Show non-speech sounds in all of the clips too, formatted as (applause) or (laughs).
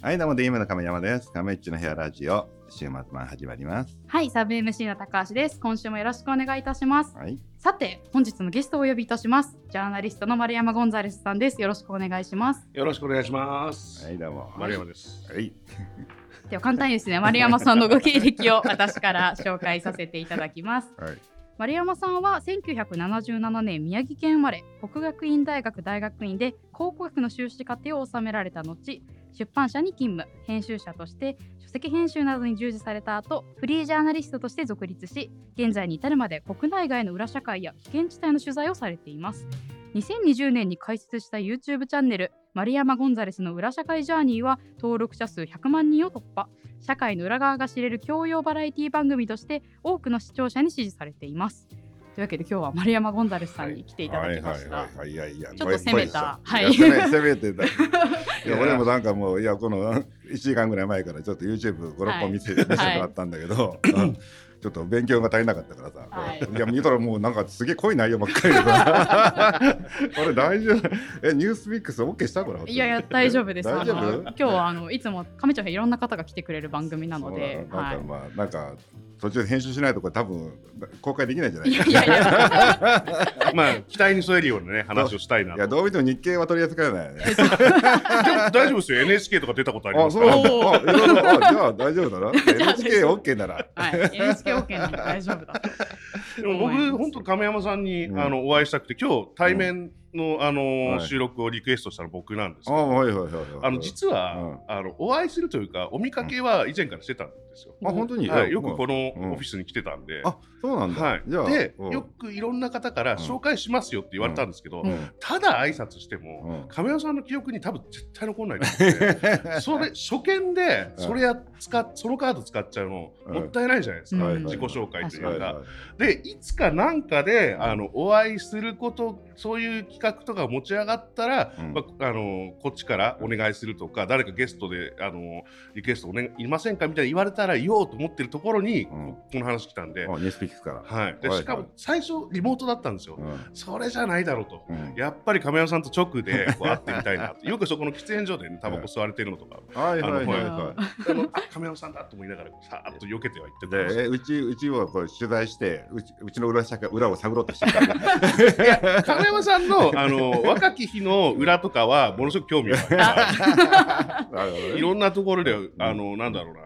はい、どうも DM の亀山です。亀っちの部屋ラジオ、週末版始まります。はい、サブ MC の高橋です。今週もよろしくお願いいたします。はい。さて、本日のゲストをお呼びいたします。ジャーナリストの丸山ゴンザレスさんです。よろしくお願いします。よろしくお願いします。はい、どうも。丸山です。はい。では簡単にですね、丸山さんのご経歴を私から紹介させていただきます。はい。丸山さんは1977年宮城県生まれ国学院大学大学院で考古学の修士課程を収められた後出版社に勤務編集者として書籍編集などに従事された後フリージャーナリストとして独立し現在に至るまで国内外の裏社会や危険地帯の取材をされています。2020年に開設した YouTube チャンネル丸山ゴンザレスの裏社会ジャーニーは登録者数100万人を突破。社会の裏側が知れる教養バラエティ番組として多くの視聴者に支持されています。というわけで今日は丸山ゴンザレスさんに来ていただきました。はいはいはいはい、いやいや、ちょっと攻めた。はい。攻めてた。(laughs) いや、俺もなんかもう、いや、この1時間ぐらい前からちょっと YouTube5、6本見せ,、見せてもらったんだけど、う (laughs) んちょっと勉強が足りなかったからさ、はい。い、や見たらもうなんかすげえ濃い内容ばっかりでさこれ大丈夫？えニュースミックス OK したこれ？いやいや大丈夫です。大丈夫？今日はあのいつも亀ちゃんがいろんな方が来てくれる番組なので、な。んかまあ、なんか途中で編集しないとこれ多分公開できないんじゃないいやいやいや、(laughs) まあ期待に添えるようなね話をしたいないと。やどう見ても日経は取り扱えないよね。(laughs) でも大丈夫ですよ。NHK とか出たことありまあ、そうすかあ、いろいろ、あじゃあ大丈夫だな。(laughs) NHK OK なら。はい、NHK OK なんで大丈夫だ。でも僕本当亀山さんに、うん。あのお会いしたくて今日対面の、あのはい。収録をリクエストしたの僕なんですあ、けど。はいはいはいはい。あの実は、あのお会いするというかお見かけは以前からしてたんですよ。あ、本当に？はい、あよくこのうん。オフィスに来てたんで。あ、そうなんだ。はい、じゃあ、で、うん。よくいろんな方から紹介しますよって言われたんですけど、うん。ただ挨拶しても、うん。亀山さんの記憶に多分絶対残んない (laughs) それ初見でうん。それや使っそのカード使っちゃうのうん。もったいないじゃないですか、うん自己紹介というか。はいはい。でいつかなんかであのお会いすることそういう企画とか持ち上がったら、うん。まあ、あのこっちからお願いするとか誰かゲストであのリクエストお、ね、いませんかみたいに言われたら言おうと思ってるところに、うん。この話来たんで、あ、ニュースピックスから。はい、ではいしかも最初リモートだったんですよ。うん。それじゃないだろうと。うん。やっぱり亀山さんと直で (laughs) こう会ってみたいなよくそこの喫煙所でね (laughs) タバコ吸われてるのとか、はい。はい。はい。あのはあのあ亀山さんだと思いながらさーっと避けてはいってで、えうち、うちをこう取材して、うち、うちの裏社会、裏を探ろうとしてた。山さんのあの若き日の裏とかはものすごく興味がある。(laughs) いろんなところであのなんだろうな。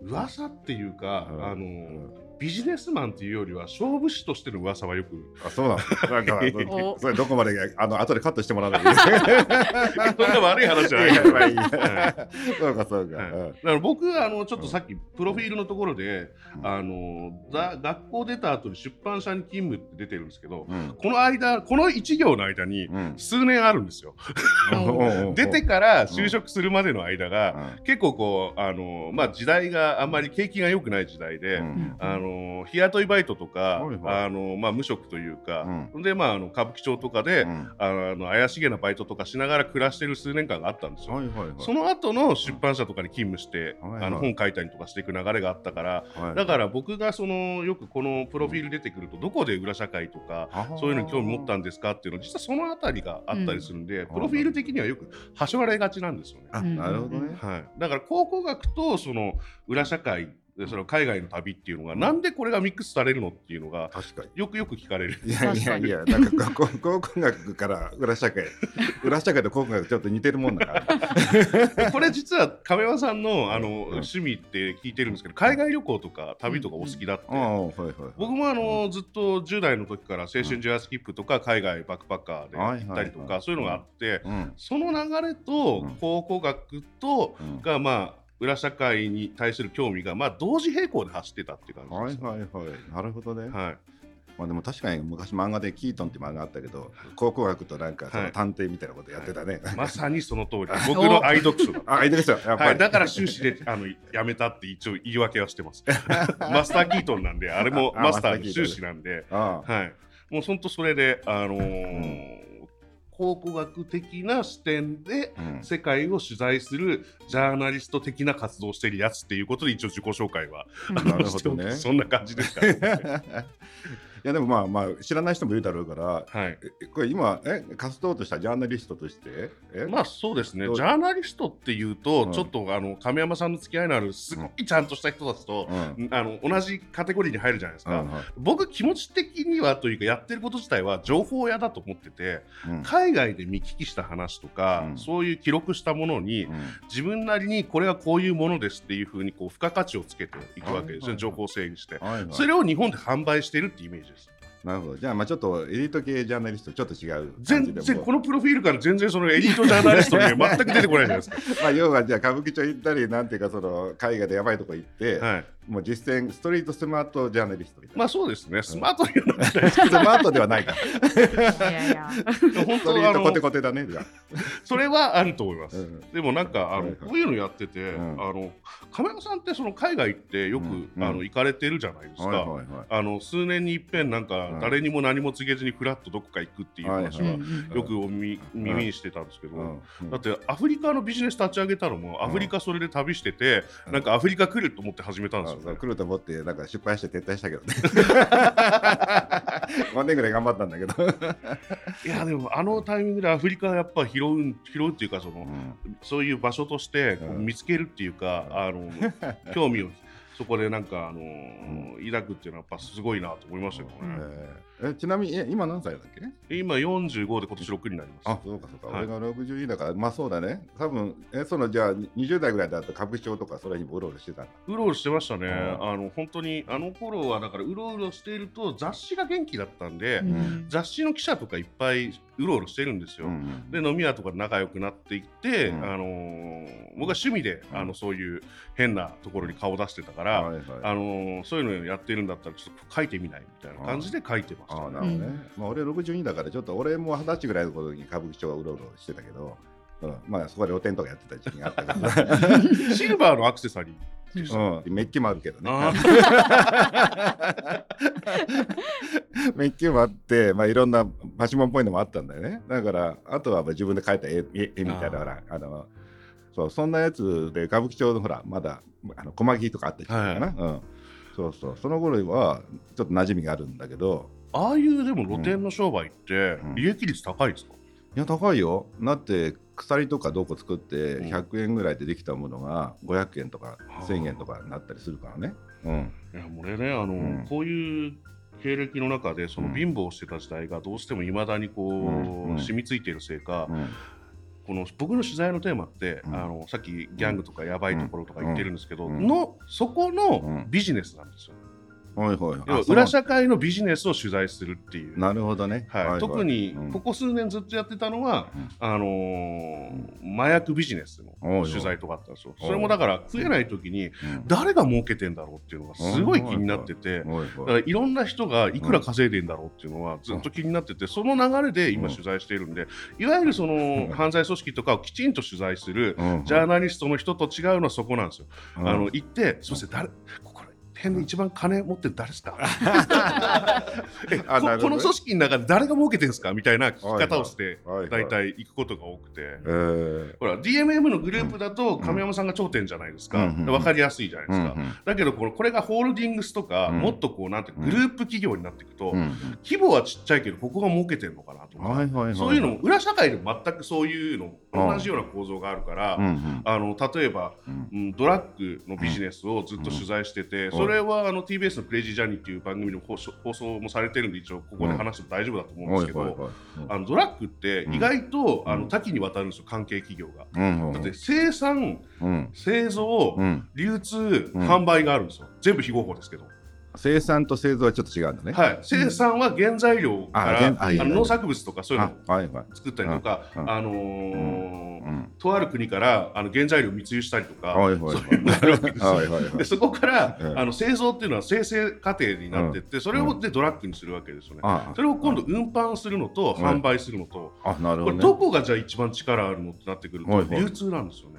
噂っていうか、うん。あのビジネスマンっていうよりは勝負師としての噂はよく。あ、そうなんだ。なんか、(laughs) お。それどこまで、(laughs) あの、後でカットしてもらわないと。そんな悪い話じゃない。(laughs) いやまあいそうかそうか。はいうん。だから僕あのちょっとさっきプロフィールのところで、あのだ学校出た後に出版社に勤務って出てるんですけど、うん。この間この1行の間にうん。数年あるんですよ。うん出てから就職するまでの間が、うん。結構こうあの、まあ、時代があんまり景気が良くない時代で、うん。あの日雇いバイトとか、はいはい。あのまあ、無職というか、うで、まあ、あの歌舞伎町とかで、うん。あの怪しげなバイトとかしながら暮らしてる数年間があったんですよ。はいはいはい。その後の出版社とかに勤務して、はいはい。あの本書いたりとかしていく流れがあったから、はいだから僕がそのよくこのプロフィール出てくるとどこで裏社会とかそういうのに興味持ったんですかっていうの実はそのあたりがあったりするんで、ん。プロフィール的にはよく端折られがちなんですよね。あ、なるほどね。はい、だから考古学とその裏社会でその海外の旅っていうのがなんでこれがミックスされるのっていうのが確かに。よくよく聞かれる。いやいやいや、なんかこう考古学から裏社会、裏社会と考古学ちょっと似てるもんだから。(laughs) これ実は亀山さんのあの、うん。趣味って聞いてるんですけど海外旅行とか旅とかお好きだって、ああ、はいはい。僕もあの、ずっと10代の時から青春ジェアスキップとか海外バックパッカーで行ったりとか、はいはいはいそういうのがあって、うん。その流れとうん。考古学とうん。がまあ裏社会に対する興味がまあ同時並行で走ってたっていう感はいじです。はいはい。なるほどね。はいまあでも確かに昔漫画でキートンって漫画あったけど、考古学となんかそのはい探偵みたいなことやってたね。まさにその通り僕の愛読書だあ、いいですよ。やっぱり。はい、だから終始であのやめたって一応言い訳はしてます。(laughs) マスター・キートンなんで、あれもあマスター終始なんで、はい、もう本当それで、あのー考古学的な視点でうん。世界を取材するジャーナリスト的な活動をしているやつっていうことで一応自己紹介は、あのなるほどね。そんな感じですかね。(laughs) やでもまあまあ知らない人もいるだろうからはい。えこれ今え活動としたジャーナリストとしてえ？まあそうですね、ジャーナリストっていうと、うん。ちょっとあの亀山さんの付き合いのあるすごいちゃんとした人たちと、うん。あの同じカテゴリーに入るじゃないですか、うん僕気持ち的にはというかやってること自体は情報屋だと思っててうん。海外で見聞きした話とか、うん。そういう記録したものに、うん。自分なりにこれはこういうものですっていうふうにこう付加価値をつけていくわけですね、はいはいはい。情報整理して、はいはい。それを日本で販売してるってイメージですなるほど。じゃあまあちょっとエリート系ジャーナリストちょっと違う感全然このプロフィールから全然そのエリートジャーナリストに (laughs) 全く出てこないじゃないですか。(laughs) まあ要はじゃあ歌舞伎町行ったりなんていうかその海外でやばいとこ行って、はい、もう実践ストリートスマートジャーナリストみたいな、まあそうですね、スマートにはなってないスマートではないか。いやいや。(laughs) 本ストリ当あのートコテコテだねじゃあ。それはあると思います。うん。でもなんかあの、はいはい。こういうのやってて、うん。あの亀山さんってその海外ってよく、うん。あの行かれてるじゃないですか。はいはいはい。あの数年に一遍なんかうん誰にも何も告げずにフラッとどこか行くっていう話はよくおみ耳にしてたんですけど、だってアフリカのビジネス立ち上げたのもアフリカそれで旅してて、うん。なんかアフリカ来ると思って始めたんですよ、ね。来ると思ってなんか失敗して撤退したけどね。(laughs) 5年ぐらい頑張ったんだけど、いやでもあのタイミングでアフリカやっぱ拾う拾うっていうかその、うん。そういう場所として見つけるっていうか、あの (laughs) 興味をそこでなんかあのー抱くっていうのはやっぱすごいなと思いましたけどね。えちなみにえ今何歳だっけ？今45で今年6になります。あそうかそうか、はい。俺が62だからまあそうだね。多分えそのじゃあ20代ぐらいだと歌舞伎町とかそれにもうろうろしてたんだ？うろうろしてましたね。うんあの本当にあの頃はだからうろうろしていると雑誌が元気だったんで、うん。雑誌の記者とかいっぱいうろうろしてるんですよ。うんで飲み屋とかで仲良くなっていって、うん。あのー僕は趣味で、うん。あのそういう変なところに顔出してたから、はいはい。あのーそういうのやってるんだったらちょっと書いてみないみたいな感じで書いてましたね。ああなるほどね、まあ、俺62だからちょっと俺も二十歳ぐらいの頃に歌舞伎町はうろうろしてたけど、うん、まあそこで露店とかやってた時期があったから (laughs) シルバーのアクセサリー。うん、メッキもあるけどね。あ (laughs) メッキもあって、まあ、いろんなパチモンっぽいのもあったんだよね。だからあとはまあ自分で描いた絵絵絵みたいなあのそうそんなやつで歌舞伎町のほらまだあの小牧とかあった時期かな、うん、そうそう。その頃はちょっと馴染みがあるんだけどああいうでも露店の商売ってうん。利益率高いですか、いや高いよ。だって鎖とかどこ作ってうん。100円ぐらいでできたものが500円とかはあ。1000円とかになったりするからね、うん、いやもう俺ねあの、うん。こういう経歴の中でそのうん。貧乏してた時代がどうしてもいまだにこう、染みついているせいか、うん。この僕の取材のテーマって、うん。あのさっきギャングとかやばいところとか言ってるんですけど、うん。のそこうのん。ビジネスなんですよ。はいはい裏社会のビジネスを取材するっていう。なるほどね、はい。特にうん。ここ数年ずっとやってたのは、うん。あのー麻薬ビジネスの取材とかあったんですよ。それもだから食えない時にうん。誰が儲けてんだろうっていうのがすごい気になってて、はいはいだからいろんな人がいくら稼いでんだろうっていうのはずっと気になってて、その流れで今取材しているんで、いわゆるその犯罪組織とかをきちんと取材するうん。ジャーナリストの人と違うのはそこなんですよ。うん。あの行って、すみません、誰、辺で一番金持ってる誰ですか？(laughs) えここの組織の中で誰が儲けてるんですか？みたいな聞き方をして、大体行くことが多くて。えー。ほら DMM のグループだと亀山さんが頂点じゃないですか、うん分かりやすいじゃないですか、うんうん。だけどこのこれがホールディングスとか、うんもっとこうなんてグループ企業になっていくと、うん規模はちっちゃいけどここが儲けてるのかなとか、はいはいはいそういうのも裏社会でも全くそういうのうん同じような構造があるから、あの例えば、うん。うん、ドラッグのビジネスをずっと取材してて、ん。それはあの TBS の「クレイジージャーニー」っていう番組の放送放送もされてるんで一応ここで話しても大丈夫だと思うんですけど、ドラッグって意外と、うんあの多岐にわたるんですよ関係企業が。だって生産うん。製造、うん。流通、うん。販売があるんですよ。全部非合法ですけど、生産と製造はちょっと違うんだね。はい、生産は原材料から、あの農作物とかそういうあのを作ったりとか、うん。あのとある国からあの原材料を密輸したりとか、はいはいはい。そういうのがあるわけですよ。はいはいはい。でそこから、うんあの製造っていうのは生成過程になってって、それをでドラッグにするわけですよね。あそれを今度運搬するのとうん販売するのと、あなるほどね。これどこがじゃあ一番力あるのってなってくると、流通なんですよね。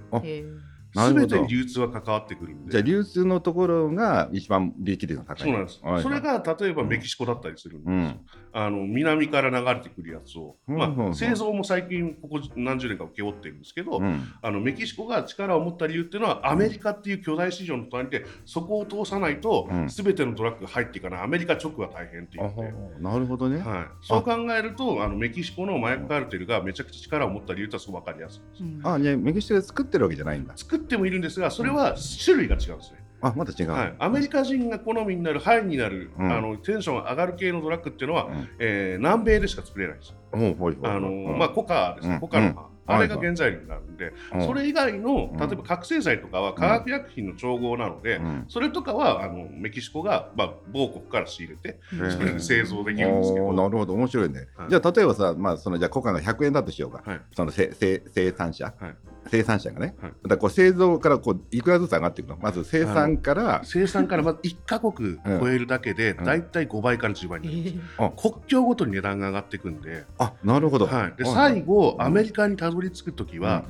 あへすべなるほど。てに流通は関わってくるんで。じゃあ流通のところが一番利益率が高い。そうなんです、はい。はいそれが例えばメキシコだったりするんです、うん。あの南から流れてくるやつを、まうんうんうん。あ、製造も最近ここ何十年か請け負ってるんですけど、うん。あのメキシコが力を持った理由っていうのはアメリカっていう巨大市場の隣でそこを通さないとうん。全てのドラッグが入っていかない。アメリカ直は大変ってあ言って。なるほどね、はい、そう考えるとあのメキシコの麻薬カルテルがめちゃくちゃ力を持った理由ってすごく分かりやすいです。うん。あじゃあメキシコで作ってるわけじゃないんだ。作ってもいるんですがそれは種類が違うんですね。あまだ違う、はい、アメリカ人が好みになるハイになる、うん。あのテンションが上がる系のドラッグっていうのは、うん。えー南米でしか作れないんですよ。あのうん。まあ、コカですね、うん。コカの葉、うん。あれが原材料になるんで、うん。それ以外のうん。例えば覚醒剤とかは化学薬品の調合なので、うん。それとかはあのメキシコが、まあ、某国から仕入れてそれで製造できるんですけど、なるほど。面白いね、はい。じゃあ例えばさ、まあ、そのじゃあコカが100円だとしようか、はい。そのせせ生産者、はい生産者がね、はい。だからこう製造からこういくらずつ上がっていくの？まず生産から生産からまず1カ国超えるだけで、うん。だいたい5倍から10倍になります。あ。国境ごとに値段が上がっていくんで、あなるほど、はい、ではい最後、うん。アメリカにたどり着くときは、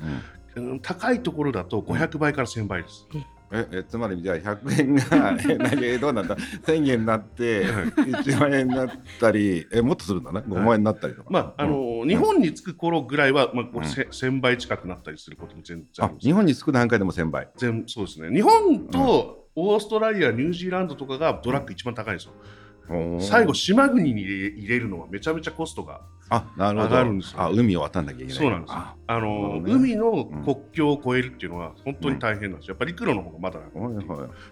うんうんうん。高いところだと500倍から1000倍です。ええつまりじゃあ100円がえどうなんだ1000円になって1万円になったりえもっとするんだね。5万円になったりとか、まああのうん。日本に着く頃ぐらいは、まあこううん。せ1000倍近くなったりすることも全然日本に着く段階でも1000倍？全そうですね。日本とオーストラリア、ニュージーランドとかがドラッグ一番高いんですよ。おー最後、島国に入れるのはめちゃめちゃコストが。上がるんですよ。あ海を渡んなきゃいけない。そうなんですよ。あ。あのね。海の国境を越えるっていうのは本当に大変なんですよ。やっぱり陸路の方がまだ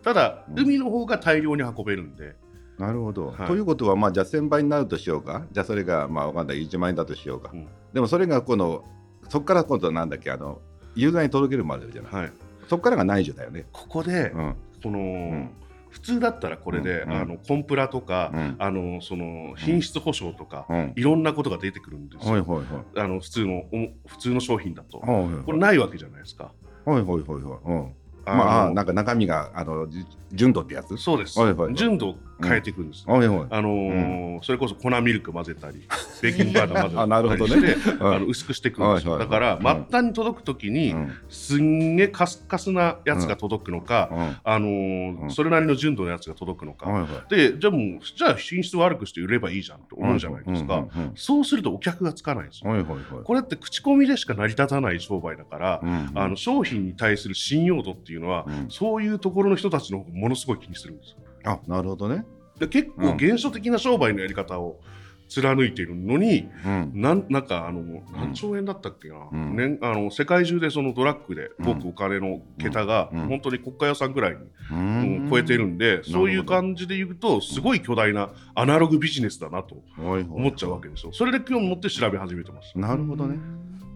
ただ、うん。海の方が大量に運べるんで、なるほど、はい。ということは、まあ、じゃあ1000倍になるとしようか、じゃあそれが、まあ、わかんない、1万円だとしようか、うん。でもそれがこの、そこから今度なんだっけ、あのユーザーに届けるまでじゃない、はい、そこからが内需だよね。ここで、うん。この、ん普通だったらこれで、うんあのコンプラとか、うん。あのその品質保証とか、うん。いろんなことが出てくるんですよ。はいはいはい。あの普通のお普通の商品だと、はいはいこれないわけじゃないですか。はいはいはいはい。うん。まあ、なんか中身があのじ純度ってやつ？そうです、はいはいはい。純度を変えていくんです、はいはい。あのーそれこそ粉ミルク混ぜたり (laughs) ベーキングパウダー混ぜたりあなるほどね。あの薄くしていくんですよ、はいはいだから、うん末端に届くときに、うん。すんげえカスカスなやつが届くのか、うん。あのーうん。それなりの純度のやつが届くのか、はいはい。でじゃあもうじゃあ品質悪くして売ればいいじゃんって思うじゃないですか、うんうんうんそうするとお客がつかないんですよ、はいはいはい。これって口コミでしか成り立たない商売だから、うんあの商品に対する信用度っていうのは、うん。そういうところの人たちのものすごい気にするんですよあなるほどね。で結構原初的な商売のやり方を貫いているのに、うん。なんなんかあの何兆円だったっけな、うん。年あの世界中でそのドラッグで動くお金の桁が、うん。本当に国家予算ぐらいに、ううんん超えてるんで、そういう感じで言うとすごい巨大なアナログビジネスだなと思思っちゃうわけですよ。それで興味持って調べ始めてます。なるほどね。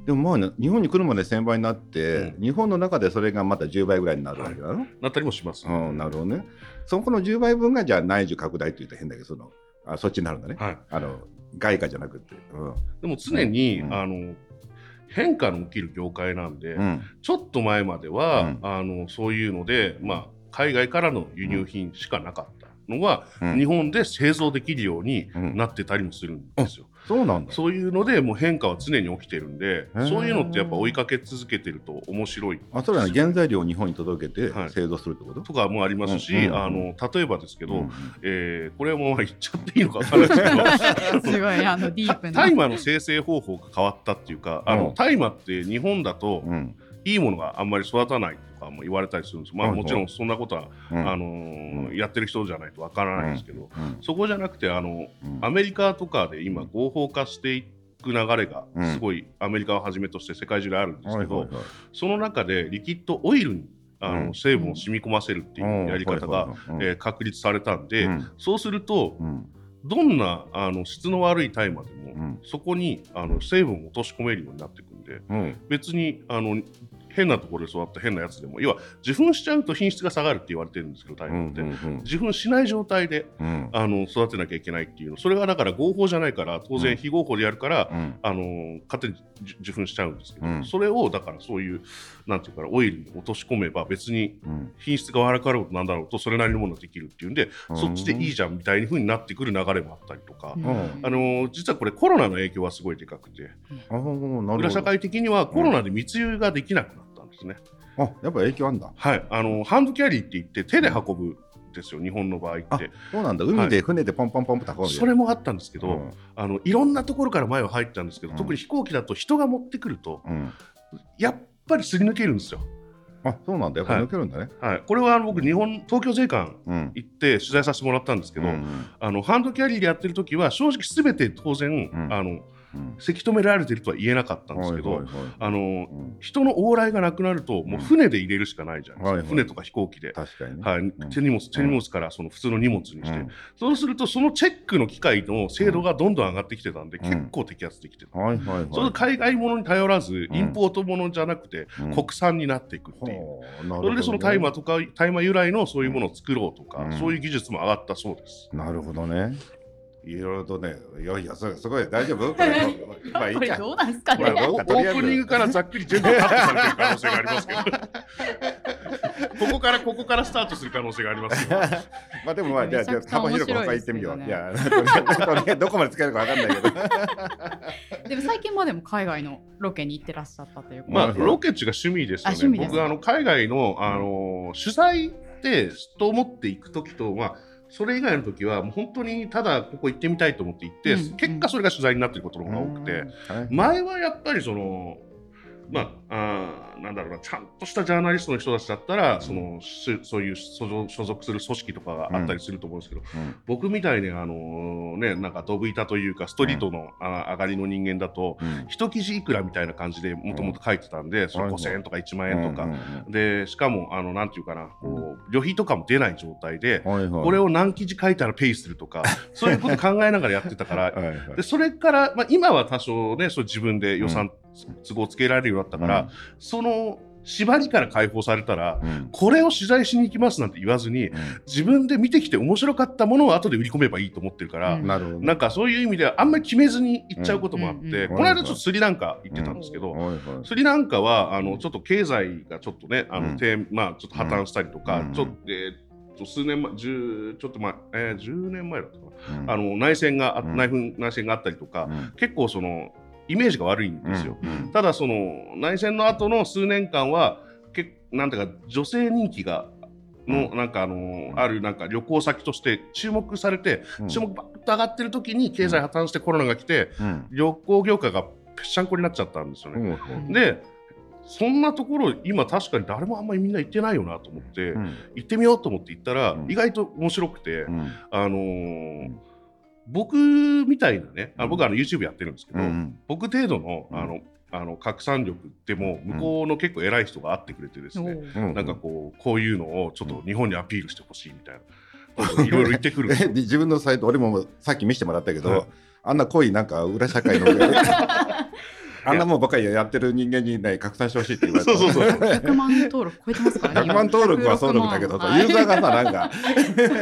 でもまあね、日本に来るまで1000倍になって、う日本の中でそれがまた10倍ぐらいになるわけだろ、なったりもします。うん、なるほどね。そこの10倍分がじゃあ内需拡大って言ったら変だけど、そのあそっちになるんだね。はい、あの外貨じゃなくて。うん。でも常に、うん。あの変化の起きる業界なんで、うん。ちょっと前までは、うん。あのそういうので、まあ、海外からの輸入品しかなかったのが、うん。日本で製造できるようにうん。なってたりもするんですよ。そうなんだ。そういうのでもう変化は常に起きてるんでそういうのってやっぱ追いかけ続けてると面白い。あそれはね原材料を日本に届けてはい。製造するってこと、とかもありますし、うんうんあの例えばですけど、うんえーこれはもう言っちゃっていいのか分からないですけど (laughs) すごいあのディープな。大麻の生成方法が変わったっていうかあうん。の大麻って日本だとうんいいものがあんまり育たないとかも言われたりするんですまあはいもちろんそんなことは、うん。あのーうん。やってる人じゃないとわからないですけど、うん。そこじゃなくてあのうん。アメリカとかで今合法化していく流れがすごいアメリカをはじめとして世界中であるんですけど、その中でリキッドオイルにあの、うん。成分を染み込ませるっていうやり方が、えー確立されたんで、うん。そうするとうんどんなあの質の悪い大麻でも、うん。そこにあの成分を落とし込めるようになっていくんでうん。別にあの変なところで育った変なやつでも要は受粉しちゃうと品質が下がるって言われてるんですけど大うん麻って、うん。受粉しない状態でうん。あの育てなきゃいけないっていうの。それがだから合法じゃないから当うん然非合法でやるから、うん。あの勝手に受受粉しちゃうんですけど、うん。それをだからそういうなんていうかなオイルに落とし込めば別にうん。品質が悪かろうとなんだろうとそれなりのものができるっていうんで、そっちでいいじゃんみたいな風になってくる流れもあったりとか、うん。あの実はこれコロナの影響はすごいでかくて。裏社会的にはコロナで密輸ができなくなですね。あやっぱ影響あんだ。はい、あのハンドキャリーって言って手で運ぶんですよ、日本の場合っあて。そうなんだ。海で船でポンポンポンと運ぶそれもあったんですけど、あのいろんなところから前は入ったんですけど、うん。特に飛行機だと人が持ってくるとうん、うんやっぱりすり抜けるんですよ。あそうなんだ。やっぱ抜けるんだね、はい、これはあの僕日本東京税関うん行って取材させてもらったんですけど、うんあのハンドキャリーでやってる時は正直すべて当然、ん。あのうんせき止められてるとは言えなかったんですけど、人の往来がなくなるともう船で入れるしかないじゃないですか、船とか飛行機で。確かにね、はい、手荷物手荷物からその普通の荷物にして、うん。そうするとそのチェックの機械の精度がどんどん上がってきてたんで、ん。結構摘発できてた、はいはいはい。それ海外ものに頼らず、ん。インポートものじゃなくて、うん。国産になっていくっていう、それでその大麻とか大麻由来のそういうものを作ろうとか、うん。そういう技術も上がったそうです。なるほどねいろいろとねいやいやすすごい大丈夫？これ (laughs) まあいいかこれどうなんですかね？まあオープニングからざっくり全部カットされてる可能性がありますけど (laughs) ここからここからスタートする可能性がありますよ。(laughs) まあでもまあじゃあじゃあ幅広く他行ってみよう。いやとりあえずとりあえずどこまで使えるかわかんないけど。でも最近までも海外のロケに行ってらっしゃったということまあ、ロケッチが趣味ですよね。あ趣味です僕あの海外のあの取材ってと思っていくときと、まあ、それ以外の時はもう本当にただここ行ってみたいと思って行って、うん結果それが取材になっていることの方が多くて、はい。前はやっぱりその。まあ、あーなんだろうなちゃんとしたジャーナリストの人たちだったら、そのしそういう所属所属する組織とかがあったりすると思うんですけど、うん。僕みたいにあのねなんかドブ板というかストリートの、あ上がりの人間だとうん。一記事いくらみたいな感じでもともと書いてたんで、それはいはい5000円とか1万円とか、うんうんでしかもあのなんていうかなこう旅費とかも出ない状態で、これを何記事書いたらペイするとか (laughs) そういうこと考えながらやってたからはいはい。でそれから、まあ、今は多少ねそう自分で予算、都合つけられるようになったから、その縛りから解放されたら、うん。これを取材しに行きますなんて言わずに自分で見てきて面白かったものを後で売り込めばいいと思ってるから、うん。なんかそういう意味ではあんまり決めずに行っちゃうこともあって、うん。うんうんこの間ちょっとスリランカ行ってたんですけど、スリランカはあのちょっと経済がちょっとねあの、うん。低まあちょっと破綻したりとか、うん。ちょっと、えーと数年前10ちょっと前、えー、10年前だったかうん。な、あの内戦が内紛内戦があったりとか、うん。結構そのイメージが悪いんですよ。うんただその内戦の後の数年間はけなんていうか女性人気がの、うなんかあのあるなんか旅行先として注目されて、うん。注目ばっと上がってる時に経済破綻してコロナが来て、うん。旅行業界がぺっしゃんこになっちゃったんですよね。うんう。んでそんなところ今確かに誰もあんまりみんな行ってないよなと思って、うん。行ってみようと思って行ったら、うん。意外と面白くて、うん。あのー僕みたいなねあ僕はあの YouTube やってるんですけど、うん僕程度のうん。あのあの拡散力でも向こうの結構偉い人が会ってくれてですね、う。ん。なんかこうこういうのをちょっと日本にアピールしてほしいみたいな。いろいろ言ってくる (laughs) 自分のサイト俺もさっき見せてもらったけど、はい。あんな濃いなんか裏社会の (laughs) あんなもんばっかりやってる人間にね拡散してほしいって言われたそうそうそう。100万登録超えてますからね。100万登録は登録だけど、106 (laughs) 万ユーザーがさなんか。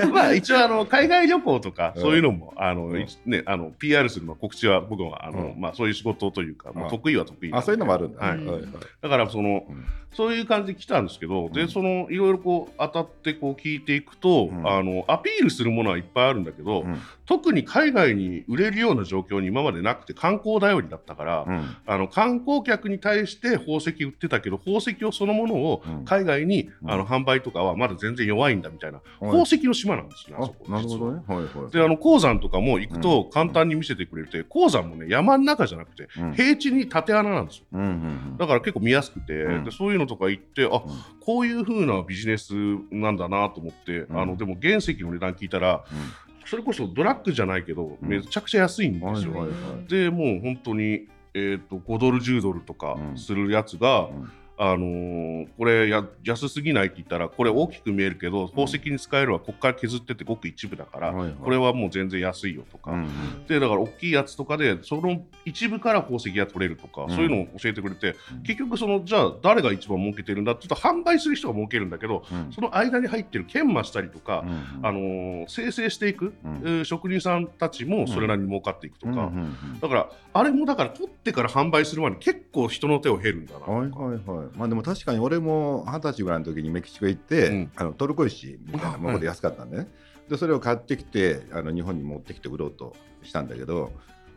(laughs) まあ一応あの海外旅行とかうん。そういうのもあの、うん。ねあの PR するの告知は僕はあの、うん。まあそういう仕事というか、得意は得意あそういうのもあるんだ、はい。はいはい。だからその、うん。そういう感じで来たんですけど、うん。でそのいろいろこう当たってこう聞いていくと、うん。あのアピールするものはいっぱいあるんだけど、うん特に海外に売れるような状況に今までなくて観光頼りだったから、うん。あの観光客に対して宝石売ってたけど宝石をそのものをうん。海外に、うん。あの販売とかはまだ全然弱いんだみたいな、はい。宝石の島なんですね、あそこあなるほどね。はいはい。であの鉱山とかも行くとうん。簡単に見せてくれて、鉱山もね山の中じゃなくてうん。平地に縦穴なんですよ。うんうんだから結構見やすくて、うん。でそういうのとか行ってあこういう風なビジネスなんだなと思って、うん。あのでも原石の値段聞いたらそれこそドラッグじゃないけど、うん。めちゃくちゃ安いんうんですよ、でもう本当に、えー、と5ドル10ドルとかうん。するやつが、うんあのーこれや安すぎないって言ったらこれ大きく見えるけど宝石に使えるはここから削っててごく一部だから、はいはい。これはもう全然安いよとか、うんうん。でだから大きいやつとかでその一部から宝石が取れるとか、うん。そういうのを教えてくれて、うん。結局そのじゃあ誰が一番儲けてるんだって言うと販売する人が儲けるんだけどうん。その間に入ってる研磨したりとか、うんあのー生成していく、職人さんたちもそれなりに儲かっていくとか、だからあれもだから取ってから販売する前に結構人の手を経るんだな。とか、はいはいはい。まあでも確かに俺も二十歳ぐらいの時にメキシコ行って、うん。あのトルコ石みたいなもので安かったんでね。でそれを買ってきてあの日本に持ってきて売ろうとしたんだけど、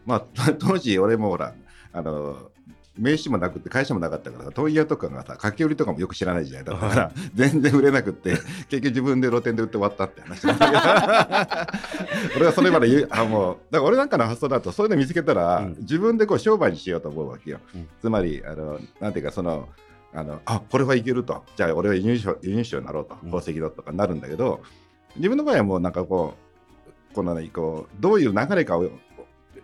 まあ (laughs) 当時俺もほらあの名刺もなくて会社もなかったから問屋とかがさ書き売りとかもよく知らない時代だったから (laughs) 全然売れなくって結局自分で露店で売って終わったって話なんだけど。(laughs) 俺はそれまで言うあもうだから俺なんかの発想だとそういうの見つけたら、うん。自分でこう商売にしようと思うわけよ、うん。つまりあのなんていうかそのあのあこれはいけると。じゃあ俺は輸入賞輸入賞になろうと。うん。宝石だとかなるんだけど、自分の場合はもうなんかこうこの、ね、こうどういう流れかを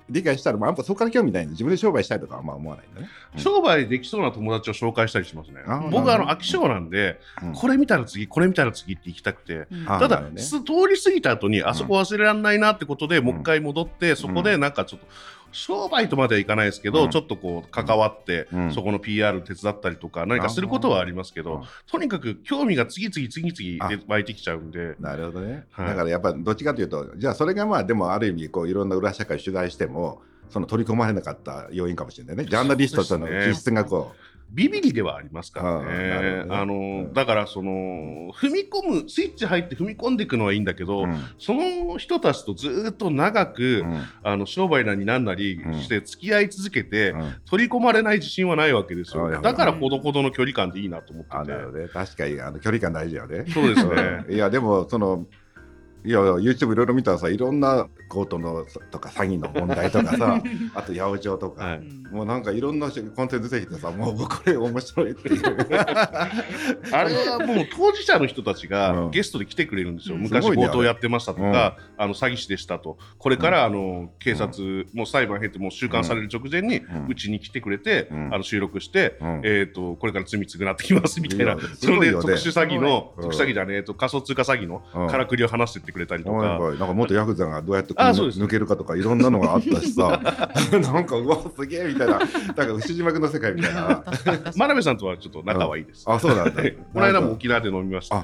理解したら、まあ、やっぱそこから興味ないんで自分で商売したいとかはあんま思わないんだね。うん。商売できそうな友達を紹介したりしますね。僕はあの飽き性なんで、うん。これ見たら次これ見たら次って行きたくてうん。ただ、ねす通り過ぎた後にあそこ忘れられないなってことで、もう一回戻ってそこでなんかちょっと商売とまではいかないですけど、うん。ちょっとこう関わって、うん。そこの PR 手伝ったりとか何かすることはありますけど、うん。とにかく興味が次々次々あ。で湧いてきちゃうんで。なるほどね、はい。だからやっぱどっちかというとじゃあそれがまあでもある意味こういろんな裏社会取材してもその取り込まれなかった要因かもしれないね。ジャーナリストとの気質がこビビリではありますからねね。あの、うんだからその踏み込むスイッチ入って踏み込んでいくのはいいんだけう、ど、うんその人たちとずっと長く、うんあの商売なりなんなりして付き合い続けて、うん取り込まれない自信はないわけですよ。だからほどほどの距離感でいいなと思ってて。ね確かにあの距離感大事よね。そうですね。うんいやでもそのいや YouTube いろいろ見たらさいろんな強盗のとか詐欺の問題とかさ (laughs) あと八百長とか、はい。もうなんかいろんなコンテンツ出てきてさもうこれ面白いっていう。(laughs) あれはもう当事者の人たちうん。がゲストで来てくれるんですよ。うん。昔強盗やってましたとか、あの詐欺師でしたと。これからあの警察、もう裁判経てもう収監される直前にうん。うちに来てくれて、うん。あの収録して、うん。えっ、とこれから罪償ってきますみたいな。それで特殊詐欺の、うん。特殊詐欺じゃねえと仮想通貨詐欺のうん。からくりを話してってくれたりとか。はいはい、なんか元ヤクザがどうやって抜けるかとかいろんなのがあったしさ。(laughs) なんかうわすげえみたいな。なんか牛島君の世界みたいな。(laughs) 真鍋さんとはちょっと仲はいいです。あそうなんだ。この間も沖縄で飲みました。あ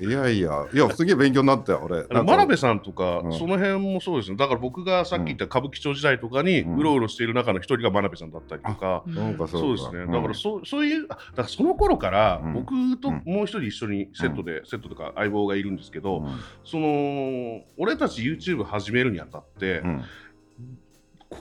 いやいや。いやすげえ勉強になったよ俺。真鍋さんとか、うん。その辺もそうですね、だから僕がさっき言った歌舞伎町時代とかにうろうろしている中の一人が真鍋さんだったりとか、うんそうですね、ん。だからそそういう、あだからその頃からうん。僕とうん。もう一人一緒にセットで、セットとか相棒がいるんですけど、うんその俺たち YouTube 始めるにあたって、うん。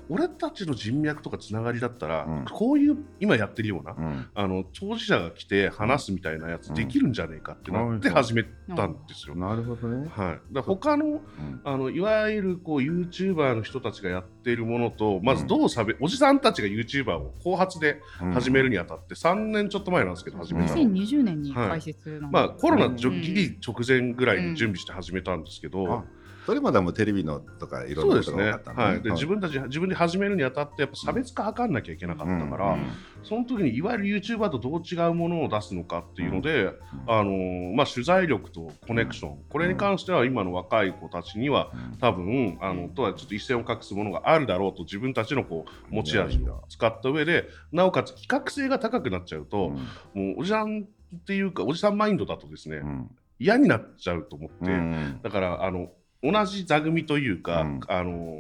俺たちの人脈とかつながりだったら、うん。こういう今やってるような、うん。あの当事者が来て話すみたいなやつうん。できるんじゃねえかってなってうん始めたんですよ。なるほどね、はい、だ他のうん。あのいわゆるこう YouTuber の人たちがやっているものとまずどう差別、おじさんたちが YouTuber を後発で始めるにあたって3年ちょっと前なんですけど始めたの、2020年に開設なのまあコロナうん。ちょギリ直前ぐらいに準備して始めたんですけど、あそれまでもテレビのとかいろんなことが多かったんだはい、で自分たち自分で始めるにあたってやっぱ差別化図んなきゃいけなかったから、うん。その時にいわゆる YouTuber とどう違うものを出すのかっていうので、あのーまあ、取材力とコネクション、これに関しては今の若い子たちにはうん。多分あのとはちょっと一線を画すものがあるだろうと自分たちのこう持ち味を使った上でなおかつ企画性が高くなっちゃうと、もうおじさんっていうかおじさんマインドだとですね、うん。嫌になっちゃうと思って、うん。だからあの同じ座組というか、うん。あの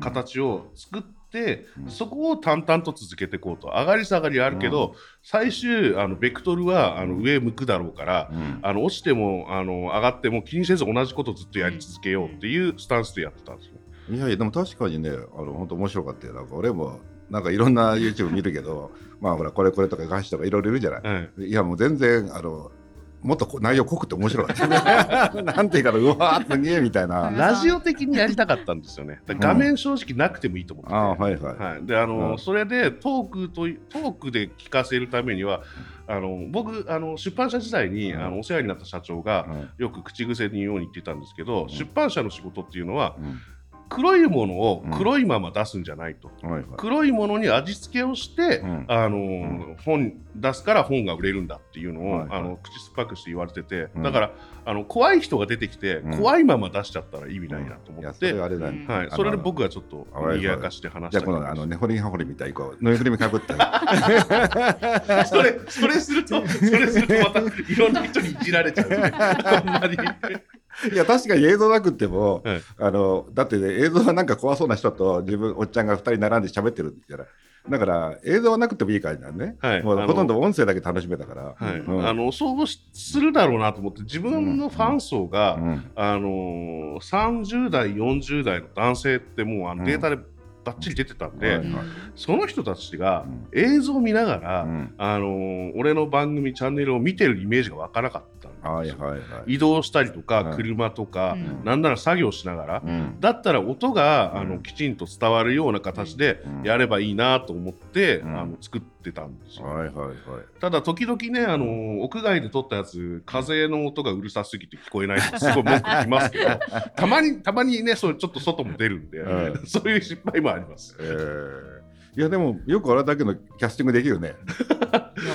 形を作って、うん。そこを淡々と続けていこうと。上がり下がりあるけど、最終あのベクトルはあの上向くだろうから、うん。あの落ちてもあの上がっても気にせず同じことをずっとやり続けようっていうスタンスでやってたんですね。いやいやでも確かにねあの本当面白かったよ。なんか俺もなんかいろんな YouTube 見るけど (laughs) まあほらこれこれとかガシとかいろいろいるじゃない、はい。いやもう全然あのもっとこ内容濃くて面白かったねなんていうかなうわーすげえみたいな。うんラジオ的にやりたかったんですよね。画面正直なくてもいいと思ってて、ああはいはい、はい、であの、うん。それでトークといトークで聞かせるためにはあの僕あの出版社時代に、うん。あのお世話になった社長が、うん。よく口癖に言うように言ってたんですけど、ん。出版社の仕事っていうのはうん黒いものをうん。黒いまま出すんじゃないと、はいはい。黒いものに味付けをして、うん。あのん。本出すから本が売れるんだっていうのを、はいはい。あの口酸っぱくして言われてて、うん。だからあの怖い人が出てきて、うん。怖いまま出しちゃったら意味ないなとい思って、やそれはあれだね、うん。はい、それで僕はちょっと賑やかして話したりじゃあこのあのねほりはほりみたいにこうぬいぐるみかぶって。それ、それすると、それするとまたいろんな人にいじられちゃう、ね。あんまり。いや確かに映像なくっても、は (laughs) いあのだって、ね、映像はなんか怖そうな人と自分おっちゃんが2人並んで喋ってるじゃないだから映像はなくてもいい感じなんね、はい。もうほとんど音声だけ楽しめたから、はい、うん。あのそうしするだろうなと思って自分のファン層が、うん。あのー30代40代の男性ってもうあうん。のデータでばっちり出てたんで、はいはい。その人たちがうん。映像を見ながら、うん。あのー俺の番組チャンネルを見てるイメージが湧かなかったはいはいはい。移動したりとか、うん。車とか、うん。なんなら作業しながら、うん。だったら音が、あのうんきちんと伝わるような形でうん。やればいいなと思って、うん。あの作ってたんですよ。はいはいはい。ただ時々ね、あの屋外で撮ったやつ風の音がうるさすぎて聞こえないとか (laughs) すごい文句聞きますけどたまにたまにねそうちょっと外も出るんで、うん。(laughs) そういう失敗もあります。えーいやでもよくあれだけのキャスティングできるね。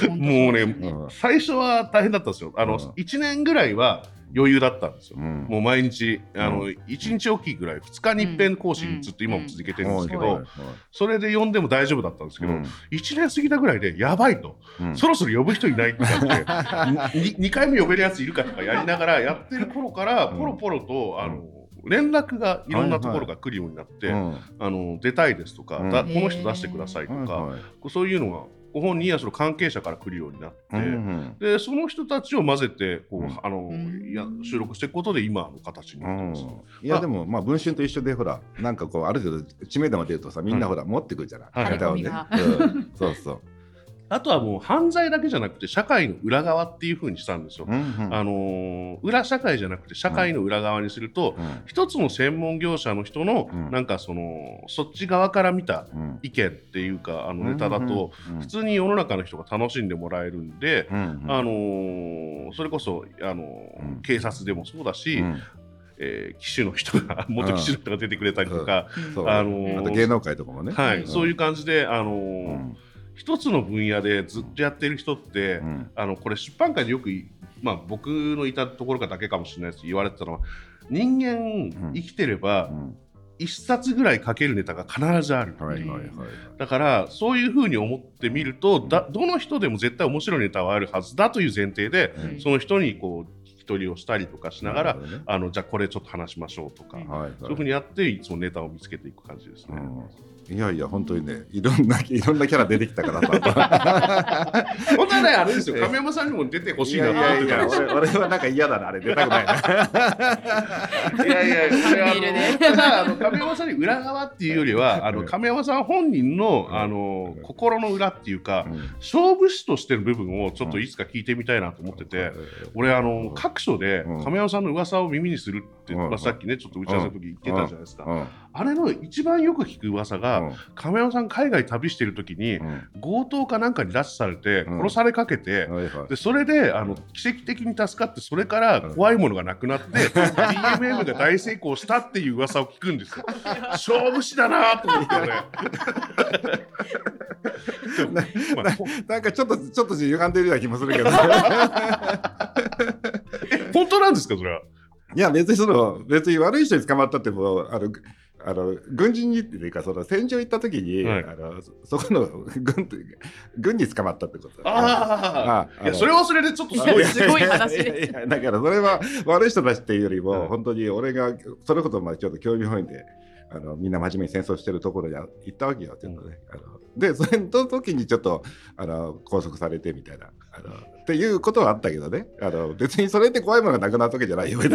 もうね、うん。最初は大変だったんですよ。あの、うん。1年ぐらいは余裕だったんですよ。うん。もう毎日、あの、う1日おきぐらい、2日に一遍更新ずっと今も続けてるんですけどそれで呼んでも大丈夫だったんですけど、うん。1年過ぎたぐらいで、やばいと、うん。そろそろ呼ぶ人いないってなって、(laughs) 2回目呼べるやついるかとかやりながらやってる頃から、うんポロポロと、あの、連絡がいろんなところが来るようになって、うんあの出たいですとか、うん。だこの人出してくださいとか、はいはい。そういうのがご本人やその関係者から来るようになって、うんでその人たちを混ぜてこう、うん。あのうん。いや収録していくことで今の形にうなってます。ん。いやでもまあ文春と一緒でほらなんかこうある程度知名度が出るとさみんなほら持ってくるじゃない、はいネタをね。そうそう、あとはもう犯罪だけじゃなくて社会の裏側っていう風にしたんですよ。うんうん。あのー裏社会じゃなくて社会の裏側にすると、うん。一つの専門業者の人の、うん。なんかそのそっち側から見たうん。意見っていうかあのネタだと、うん普通に世の中の人が楽しんでもらえるんで、うんうん。あのーそれこそ、あのーうん。警察でもそうだし、うん。えー、騎手の人が元騎手の人が出てくれたりとか、あのー芸能界とかもね、はい。うん。そういう感じで、あのーうん一つの分野でずっとやってる人って、うん。あのこれ出版界でよくい、まあ、僕のいたところがだけかもしれないです言われてたのは人間ん。生きてればうん。一冊ぐらい書けるネタが必ずある、はいはいはいだからそういうふうに思ってみるとだどの人でも絶対面白いネタはあるはずだという前提で、うん。その人にこう聞き取りをしたりとかしながら、あのじゃあこれちょっと話しましょうとか、うんはいはい。そういうふうにやっていつもネタを見つけていく感じですね。うんいやいや本当にねいろんないろんなキャラ出てきたからさ本当は (laughs) ねあれですよ。亀山さんにも出てほしいなと思ってたんですよ。俺俺はなんか嫌だなあれ。出たくないな。いやいや、これあメールでの、ただ、あの、亀山さんに裏側っていうよりは、あの、亀山さん本人の、あの、心の裏っていうか、勝負師としての部分をちょっといつか聞いてみたいなと思ってて、俺、あの、各所でうん。亀山さんの噂を耳にするって、うん。まあ、さっきね、ちょっと打ち合わせの時言ってたじゃないですか。うんあれの一番よく聞く噂が、うん。亀山さん海外旅してる時に、うん。強盗かなんかに拉致されて、うん。殺されかけて、はいはい。でそれであの奇跡的に助かってそれから怖いものがなくなって DMM が大成功したっていう噂を聞くんですよ。(laughs) 勝負師だなと思って俺。まあほなんかちょっとちょっと歪んでるような気もするけど。(laughs) え本当なんですかそれは？いや別にその別に悪い人に捕まったってもうあのあの軍人にっていうかその戦場行った時に、はい。あのそこの軍軍に捕まったってことだ。ああ。いやそれはそれでちょっとすごい。すごい話いやですいやだからそれは悪い人たちっていうよりも、はい。本当に俺がそれこそまあちょっと興味本位であのみんな真面目に戦争してるところに行ったわけよちょっとね、あのでそれの時にちょっとあの拘束されてみたいなあのっていうことはあったけどね。あの別にそれって怖いものがなくなったわけじゃないよ。(laughs)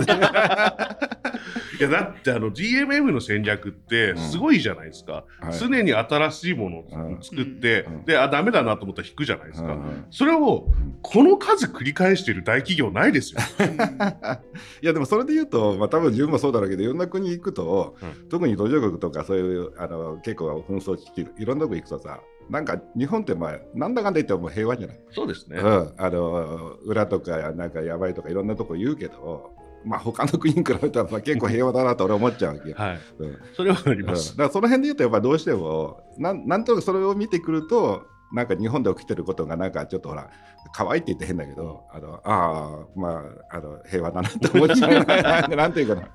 いやだってあの DMM の戦略ってすごいじゃないですか。はい。常に新しいものを作って、うん。であダメだなと思ったら引くじゃないですか。うん。それをこの数繰り返してる大企業ないですよ。(laughs) いやでもそれで言うと、まあ、多分自分もそうだろうけどいろんな国行くと、う特に途上国とかそういうあの結構紛争地域いろんなとこ行くとさなんか日本ってまあなんだかんだ言っても平和じゃない、そうですね。うん、あの裏とかなんかやばいとかいろんなとこ言うけどまあ他の国に比べたらさ結構平和だなと俺思っちゃうわけよ。はい。うんそれはありうんだます。からその辺で言うとやっぱどうしてもなんなんとなくそれを見てくるとなんか日本で起きてることがなんかちょっとほら可愛いって言って変だけどあのああまああの平和だなって思っちゃう (laughs) なんていうか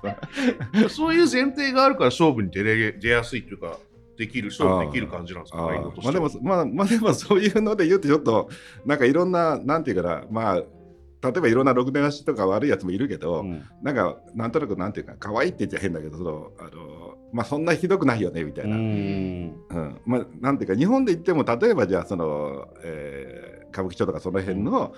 なそういう前提があるから勝負に出れ出やすいというか、できる、勝負できる感じなんですか、あまあでもまあまあでもそういうので言うとちょっとなんかいろんななんていうかなまあ例えばいろんなろくでなしとか悪いやつもいるけど、うん。なんかなんとなくなんていうか可愛いって言っちゃ変だけどそのあのまあそんなひどくないよねみたいな、うーん。うん。まあ、なんていうか日本で言っても例えばじゃあその、えー歌舞伎町とかその辺の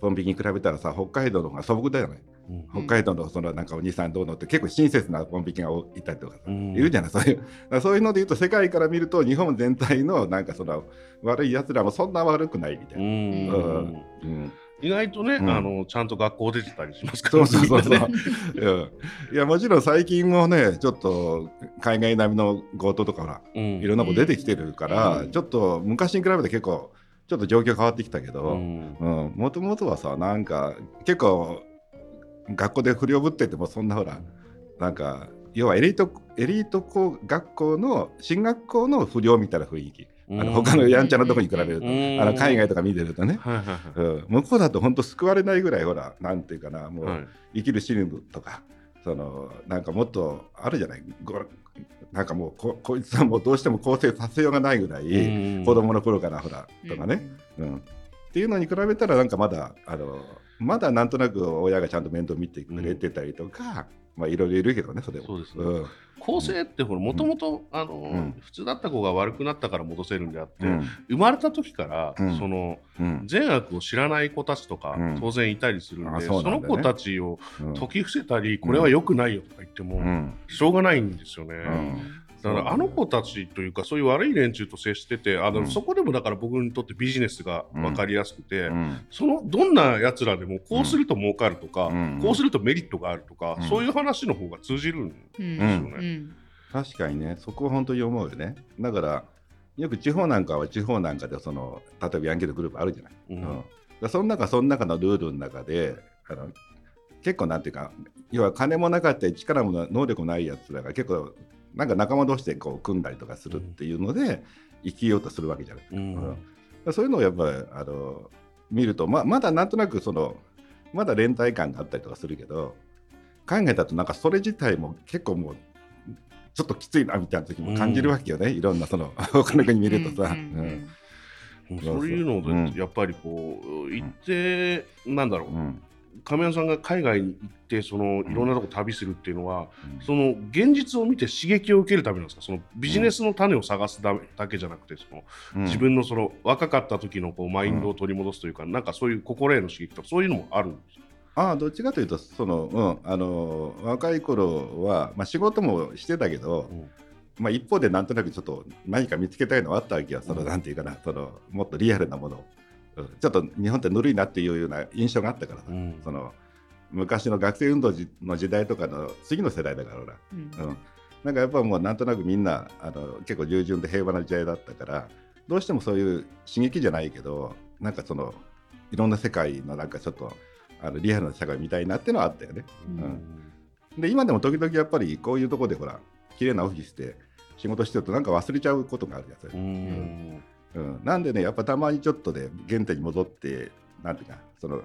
ポン引きに比べたらさ北海道の方が素朴だよね、うん。北海道のそのなんかお兄さんどうのって結構親切なポン引きがいたりとかさ、うん。いるじゃない？そういう。そういうので言うと世界から見ると日本全体のなんかその悪いやつらもそんな悪くないみたいな。うん。うん。意外とね、うん。あのちゃんと学校出てたりしますからそうそうそうそう。(laughs) うん。いやもちろん最近もねちょっと海外並みの強盗とかほらうん。いろんなこと出てきてるから、うん。ちょっと昔に比べて結構ちょっと状況変わってきたけうどん。もともとはさなんか結構学校で不良ぶっててもそんなほらなんか要はエリートエリート校学校の進学校の不良みたいな雰囲気、あの他のやんちゃなとこに比べると、うん。あの海外とか見てるとね、うん、向こうだと本当救われないぐらいほらなんていうかなもう、はい。生きる死ぬとかそのなんかもっとあるじゃない？ごなんかもうここいつはもうどうしても更生させようがないぐらい、うん。子供の頃からほらとかね、うん。っていうのに比べたらなんかまだあのまだなんとなく親がちゃんと面倒見てくれてたりとか、まあいろいろいるけどねそれも。そうですね。うん。構成ってほらもともとあの、ん普通だった子が悪くなったから戻せるんであって、うん。生まれた時から、うん。そのうん。善悪を知らない子たちとか、うん。当然いたりするんで、あそね。その子たちをうん。解き伏せたり、これは良くないよとか言っても、うん。しょうがないんですよね。うんだ。からあの子たちというかそういう悪い連中と接しててあの、うん。そこでもだから僕にとってビジネスが分かりやすくて、うん。そのどんなやつらでもこうすると儲かるとか、うん。こうするとメリットがあるとか、うん。そういう話の方が通じるんですうんよね。うん。確かにねそこは本当に思うよね。だからよく地方なんかは地方なんかでその例えばヤンキーのグループあるじゃない、うん。うん。その中その中のルールの中であの結構なんていうか要は金もなかったり力もな能力もないやつらが結構なんか仲間同士でこう組んだりとかするっていうので生きようとするわけじゃない、うん。そういうのをやっぱりあの見るとままだなんとなくそのまだ連帯感があったりとかするけど海外だとなんかそれ自体も結構もうちょっときついなみたいな時も感じるわけよね、いろんなその (laughs) 他の国見るとさ。うんうんそういうのうん。でやっぱりこう行って、なんだろう、うん亀山さんが海外に行ってそのいろんなとこ旅するっていうのは、うん。その現実を見て刺激を受けるためなんですかそのビジネスの種を探すだだけじゃなくてその、うん。自分のその若かった時のこうマインドを取り戻すというか、なんかそういう心への刺激とかそういうのもあるんですか？ああどっちかというとその、うん、あの若い頃は、まあ、仕事もしてたけど、まあ、一方でなんとなくちょっと何か見つけたいのはあったわけよ。その、うん。なんていうかなそのもっとリアルなものを、うんちょっと日本ってぬるいなっていうような印象があったからさ、うん。その昔の学生運動じの時代とかの次の世代だから俺ら、うん。うん、なんかやっぱもうなんとなくみんなあの結構従順で平和な時代だったからどうしてもそういう刺激じゃないけどなんかそのいろんな世界のなんかちょっとあのリアルな社会みたいなっていうのはあったよね。うん。で今でも時々やっぱりこういうとこでほら綺麗なオフィスで仕事してるとなんか忘れちゃうことがあるやつ、うんうん、なんでねやっぱたまにちょっとで原点に戻ってなんていうかその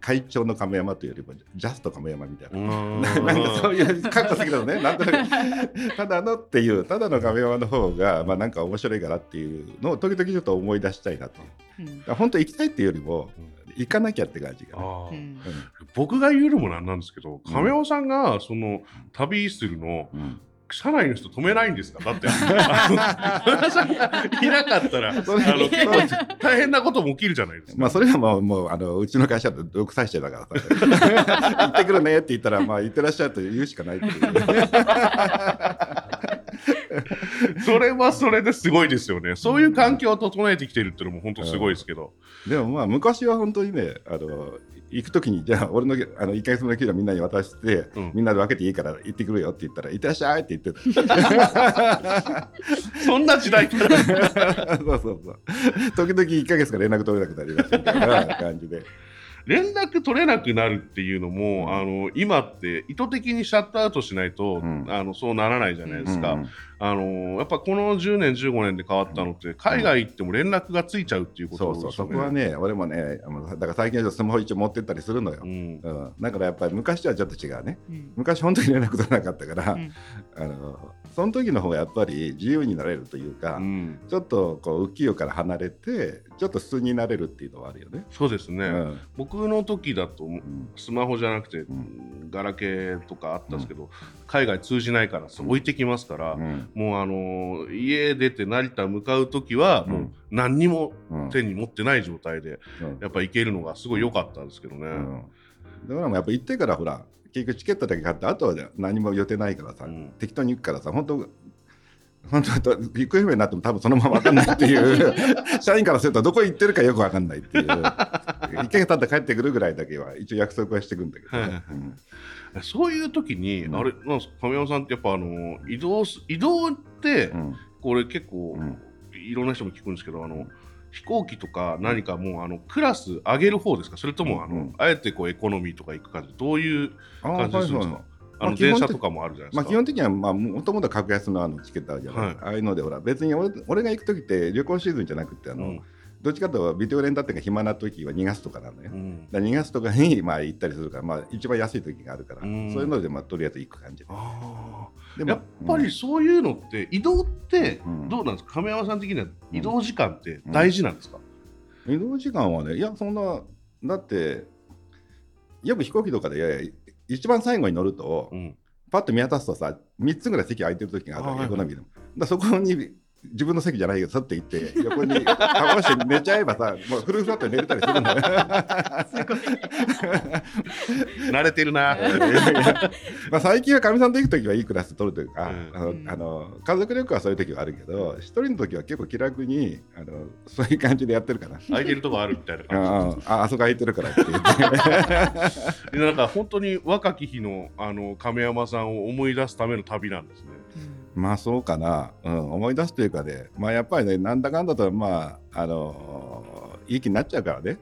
会長の亀山というよりもジャスト亀山みたいな。うん。(laughs) なんかそういうかっこつけどね、(laughs) なんとなく、ただのっていう、ただの亀山の方が、まあなんか面白いからっていうのを時々ちょっと思い出したいなと。うん。本当行きたいっていうよりも、行かなきゃって感じが、ね。うん。僕が言うのもなんなんですけど、亀尾さんがその旅するのうん社内の人止めないんですか？だって (laughs) いなかったら (laughs) あの結構大変なことも起きるじゃないですか。まあそれはもうもうあのうちの会社って独裁者だからさ (laughs) 行ってくるねって言ったらまあ行ってらっしゃると言うしかないっていうそれはそれですごいですよね。そういう環境を整えてきてるっていうのも本当すごいですけど。でもまあ昔は本当にねあの行く時にじゃあ俺のあの1ヶ月の給料みんなに渡して、うん。みんなで分けていいから行ってくるよって言ったら行ってらっしゃいって言ってた (laughs) そんな時代から。(laughs) そうそうそう。時々1ヶ月から連絡取れなくなりましたみたいな感じで連絡取れなくなるっていうのも、うん。あの今って意図的にシャットアウトしないと、うん。あのそうならないじゃないですか。うんあのやっぱこの10年15年で変わったのって海外行っても連絡がついちゃうっていうことそうそう。ですよそこはね俺もねあのだから最近はスマホ一応持ってったりするのよ、うん。うん、だからやっぱり昔とはちょっと違うね。うん。昔本当に連絡取れなかったから、うん。あのその時の方がやっぱり自由になれるというか、うん。ちょっとこう浮世から離れてちょっと普通になれるっていうのはあるよね。そうですね、うん。僕の時だとうん。スマホじゃなくて、ん。ガラケーとかあったんですけど、海外通じないから置いてきますから、うん。もうあのー家出て成田向かう時はうん。もう何にもうん。手に持ってない状態でうん。やっぱ行けるのがすごい良かったんですけどね。うん。だからもうやっぱ行ってからほら結局チケットだけ買ってあとは何も予定ないからさ、うん。適当に行くからさ本当本当と行方不明になっても多分そのまま分かんないっていう (laughs) 社員からするとどこ行ってるかよく分かんないっていう一回経って帰ってくるぐらいだけは一応約束はしてくんだけど、はいはいはい。うん。そういう時に、うん。あれなん亀山さんってやっぱあの移動す移動って、うん。これ結構、うん。いろんな人も聞くんですけどあの飛行機とか何かもうあのクラス上げる方ですか？それともあの、うん。あえてこうエコノミーとか行く感じ？どういう感じですか、はいはいあの電車とかもあるじゃないですか。まあ、基本的にはまあもともと格安のあのチケットあるじゃない、はい。ああいうのでほら別に俺俺が行く時って旅行シーズンじゃなくてあの、うんどっちかというとビデオレンタっていうか暇な時は2月とかなのよ、うん。だから2月とかにまあ行ったりするから、まあ、一番安い時があるから、うん。そういうのでまあとりあえず行く感じで。あでもーやっぱりそういうのって移動ってうん。どうなんですか？亀山さん的には移動時間って大事なんですか、うん。移動時間はねいやそんなだってよく飛行機とかでいやいや一番最後に乗ると、うん。パッと見渡すとさ3つぐらい席空いてる時があるエコノミーでも。だそこに自分の席じゃないけどさって行って横に倒して寝ちゃえばさもうフルフラットに寝れたりするんだよ。慣れてるな。(laughs) まあ最近はかみさんと行く時はいいクラス取るというか、うん。あのうんあの家族旅行はそういう時はあるけど一人の時は結構気楽にあのそういう感じでやってるかな。空いてるとこあるみたいなあ感じ。ああそこ空いてるからって言って。でなんか本当に若き日のあの亀山さんを思い出すための旅なんですね。まあそうかな、うん、思い出すというかねまあやっぱりねなんだかんだとまああのいい気になっちゃうからね。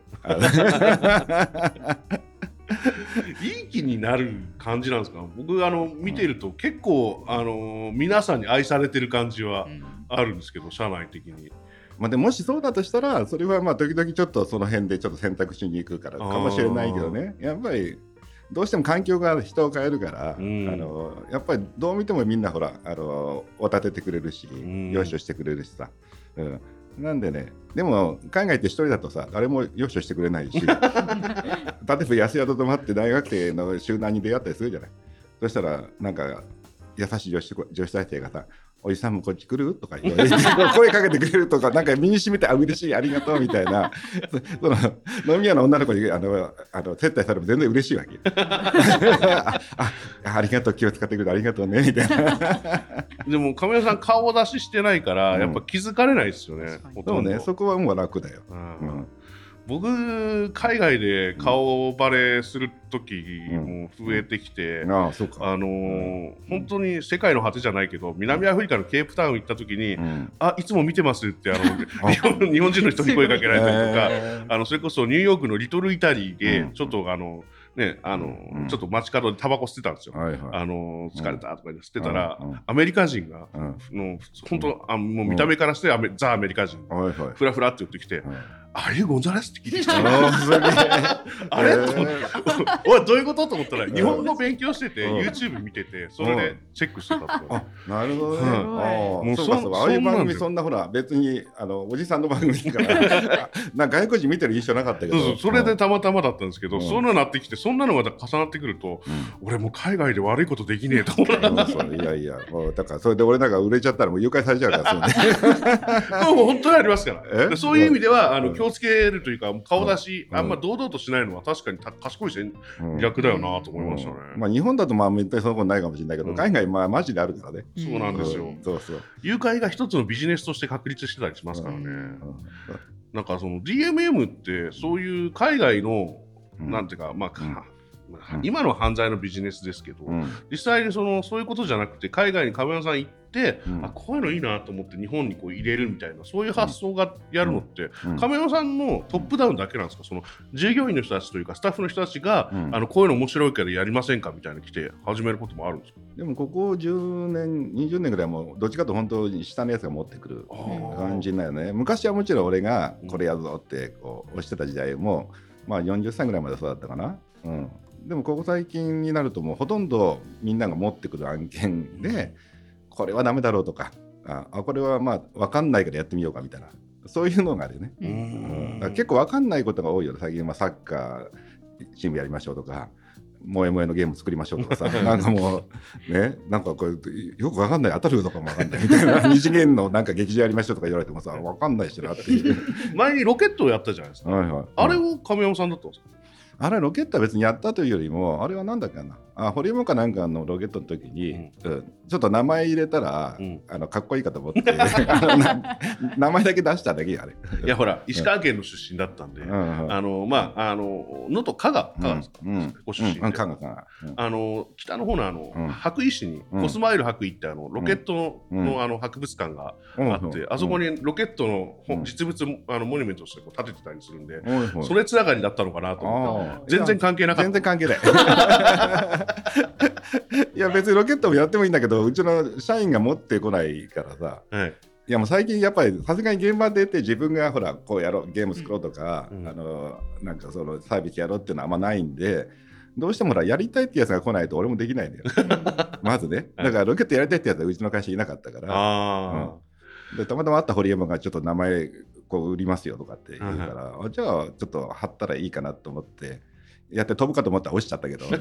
いい気になる感じなんですか？僕あの見てると結構あの皆さんに愛されてる感じはあるんですけど社内的に。まあでももしそうだとしたらそれはまあ時々ちょっとその辺でちょっと選択しに行くからかもしれないけどね。やっぱりどうしても環境が人を変えるから、うん。あのやっぱりどう見てもみんなほらあのお立ててくれるし、ん。よししてくれるしさ、うん、なんでねでも海外って一人だとさ誰もよししてくれないし (laughs) 例えば安宿泊まって大学生の集団に出会ったりするじゃない。そしたらなんか優しい女子女子大生がさおじさんもこっち来る？とか言われて声かけてくれるとかなんか身にしみてあ嬉しいありがとうみたいな。そ (laughs) その飲み屋の女の子にあのあの接待されても全然嬉しいわけ。(laughs) ああありがとう気を使ってくれてありがとうねみたいな。(laughs) でも亀山さん顔出ししてないから、うん。やっぱ気づかれないですよね確か。に。そうねそこはもう楽だよ、ううんん僕海外で顔バレする時も増えてきて、あのー本当に世界の果てじゃないけど南アフリカのケープタウン行った時に、うん。あいつも見てますってあの (laughs) 日本日本人の人に声かけられたりとか、えあのそれこそニューヨークのリトルイタリーでうん。ちょっとあのねあの、うん。ちょっと街角でタバコ吸ってたんですよ。ーはいはい。あの疲れたとか言って吸ってたら、うん。うん。アメリカ人が、うん。の本当あもう見た目からしてアメ、ザ・アメリカ人。はいはい。フラフラって言ってきてはい「あれゴンザレス?」って聞いてきて (laughs) (laughs) あれ、えー。(laughs) おいどういうことと思ったら日本語勉強してて、うん。YouTube 見ててそれでチェックしてたってあなるほどね。もうあそうかそうか。ああいう番組そんなんで。そんなほら別にあのおじさんの番組だからなんか外国人見てる印象なかったけど。そうそう。それでたまたまだったんですけど、うん。そういうのになってきてそんなのが重なってくるとうん。俺もう海外で悪いことできねえと思ううん。そういやいやもうだからそれで俺なんか売れちゃったらもう誘拐されちゃうからそうね。もう本当にありますから。そういう意味ではあうん。の気をつけるというか顔出し、うん。あんま堂々としないのは確かにた賢い戦うん。略だよなと思いましたね、うん。まあ日本だとまあ絶対そのことないかもしれないけど、うん。海外まあマジであるからね。そうなんですよ。うん。そうそう。誘拐が一つのビジネスとして確立してたりしますからね、うん。なんかその DMM ってそういう海外の、うん。なんていうかまあ、まあ今の犯罪のビジネスですけど、うん。実際にそのそういうことじゃなくて海外に亀山さん行って、うん。あこういうのいいなと思って日本にこう入れるみたいなそういう発想がやるのって、うん。亀山さんのトップダウンだけなんですか？その従業員の人たちというかスタッフの人たちが、うん。あのこういうの面白いからやりませんかみたいな来て始めることもあるんですか？でもここ10年20年ぐらいはもうどっちかと本当に下のやつが持ってくる感じだよね。昔はもちろん俺がこれやるぞってこう押してた時代も、まあ、40歳ぐらいまでそうだったかな、うん、でもここ最近になるともうほとんどみんなが持ってくる案件でこれはダメだろうとかああこれはまあ分かんないからやってみようかみたいな。そういうのがあるよね。ううん。結構わかんないことが多いよ最近はサッカーチームやりましょうとか萌え萌えのゲーム作りましょうとかさ (laughs) なんかもうねなんかこれよくわかんない。当たるとかもわかんないみたいな。(laughs) 二次元のなんか劇場やりましょうとか言われてもさわかんないしなっていう。(laughs) 前にロケットをやったじゃないですか。はいはい、あれを亀山さんだったんですか？あれロケットは別にやったというよりもあれはなんだっけな。あホリエモンかなんかのロケットの時に、うん。ちょっと名前入れたら、うん。あのかっこいいかと思って (laughs) 名前だけ出しただけやあれ。いやほら、石川県の出身だったんで、うん。うんあのまあ、あの能登加賀、加賀ですか、うん。ご出身で、あの北の方のあの、うん。白衣市に、うん。コスマイル白衣ってあのロケットの,、うん。あの博物館がうんあって、あそこにロケットの実物あのモニュメントとしてこう立ててたりするんで、それつながりだったのかなと思っ全然関係なかった。全然関係ない。(laughs) いや別にロケットもやってもいいんだけどうちの社員が持ってこないからさ。はい。いやもう最近やっぱりさすがに現場出て自分がほらこうやろうゲーム作ろうとか、うんあのなんかそのサービスやろうっていうのはあんまないんでどうしてもほらやりたいってやつが来ないと俺もできないんだよ。(laughs) まずね。だからロケットやりたいってやつはうちの会社いなかったから。あでたまたま会ったホリエモンがちょっと名前こう売りますよとかって言うから、あじゃあちょっと貼ったらいいかなと思ってやって飛ぶかと思ったら落ちちゃったけど。ー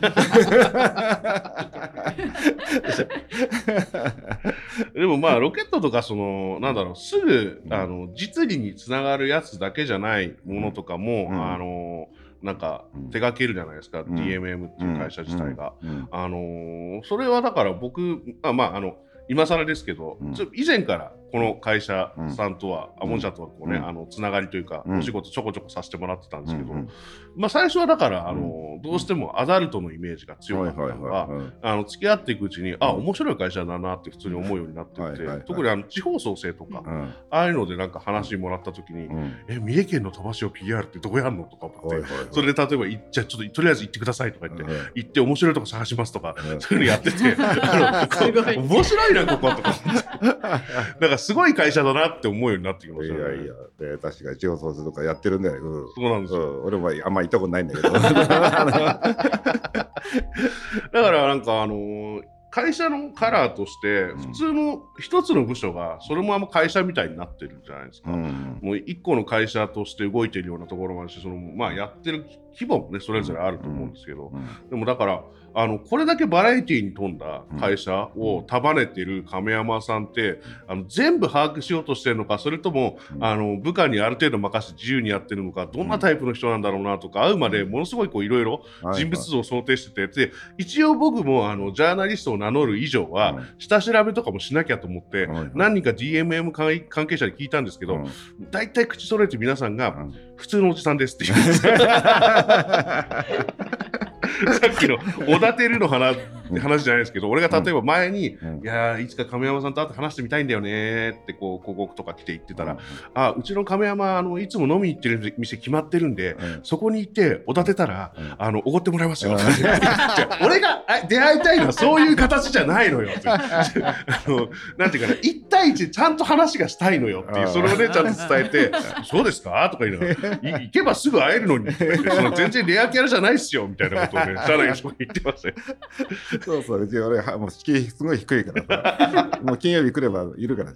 (laughs) でもまあロケットとかそのなんだろうすぐ、うん。あの実利につながるやつだけじゃないものとかも、うん。あのなんかうん。手掛けるじゃないですか、ん。DMM っていう会社自体が。うん。うん。あのーそれはだから僕、あまあ、あの今更ですけど、以前からこの会社さんとは、うん。あモンシャとはこうね、うん。あのつながりというか、うん。お仕事ちょこちょこさせてもらってたんですけど、まあ、最初はだから、あのどうしてもアダルトのイメージが強かったのが、うんあの付き合っていくうちに、あうん。面白い会社だなって普通に思うようになっていって、特にあの地方創生とか、うん。ああいうのでなんか話もらった時に、うん。え三重県の飛ばしを PR ってどこやんのとか思って、それで例えばいじゃあちょっととりあえず行ってくださいとか言って、うん。行って面白いとこ探しますとか、うん。そういうのやってて、(laughs) 面白いな、こことか思って。(laughs) すごい会社だなって思うようになってきましたね。いやいや、で確かに地方創生とかやってるんだよ。うんそうなんですよ。うん、俺もあんま行ったことないんだけど。(laughs) だからなんかあのー会社のカラーとしてうん普通の一つの部署がそれもあんま会社みたいになってるじゃないですか。うんもう一個の会社として動いてるようなところもあるし、そのまあやってる規模もねそれぞれあると思うんですけど、うんでもだからあのこれだけバラエティーに富んだ会社を束ねてる亀山さんって、あの全部把握しようとしてるのかそれとも、うん。あの部下にある程度任せて自由にやってるのかどんなタイプの人なんだろうなとか、会うまでものすごいこういろいろ人物像を想定してて、で一応僕もあのジャーナリストを名乗る以上は、うん下調べとかもしなきゃと思って、何人か DMM 関関係者に聞いたんですけど、うん。大体口揃えて皆さんが、うん普通のおじさんですって言う。んです (laughs) さっきのおだてるの話話じゃないですけど、俺が例えば前に、うん。いやーいつか亀山さんと会って話してみたいんだよねーってこう広告とか来て言ってたら、あうちの亀山あのいつも飲みに行ってる店決まってるんで、うん。そこに行っておだてたら、うん。あのおごってもらいますよ、(laughs) 俺があ出会いたいのはそういう形じゃないのよ。(laughs) あのなんていうかな1対1でちゃんと話がしたいのよっていううん。それをねちゃんと伝えてそうですか？とか言いながらい行けばすぐ会えるのに。その全然レアキャラじゃないっすよみたいなことをね社内の人が言ってましたよそうそう、うち俺はもう敷居すごい低いからさ、(laughs) もう金曜日来ればいるから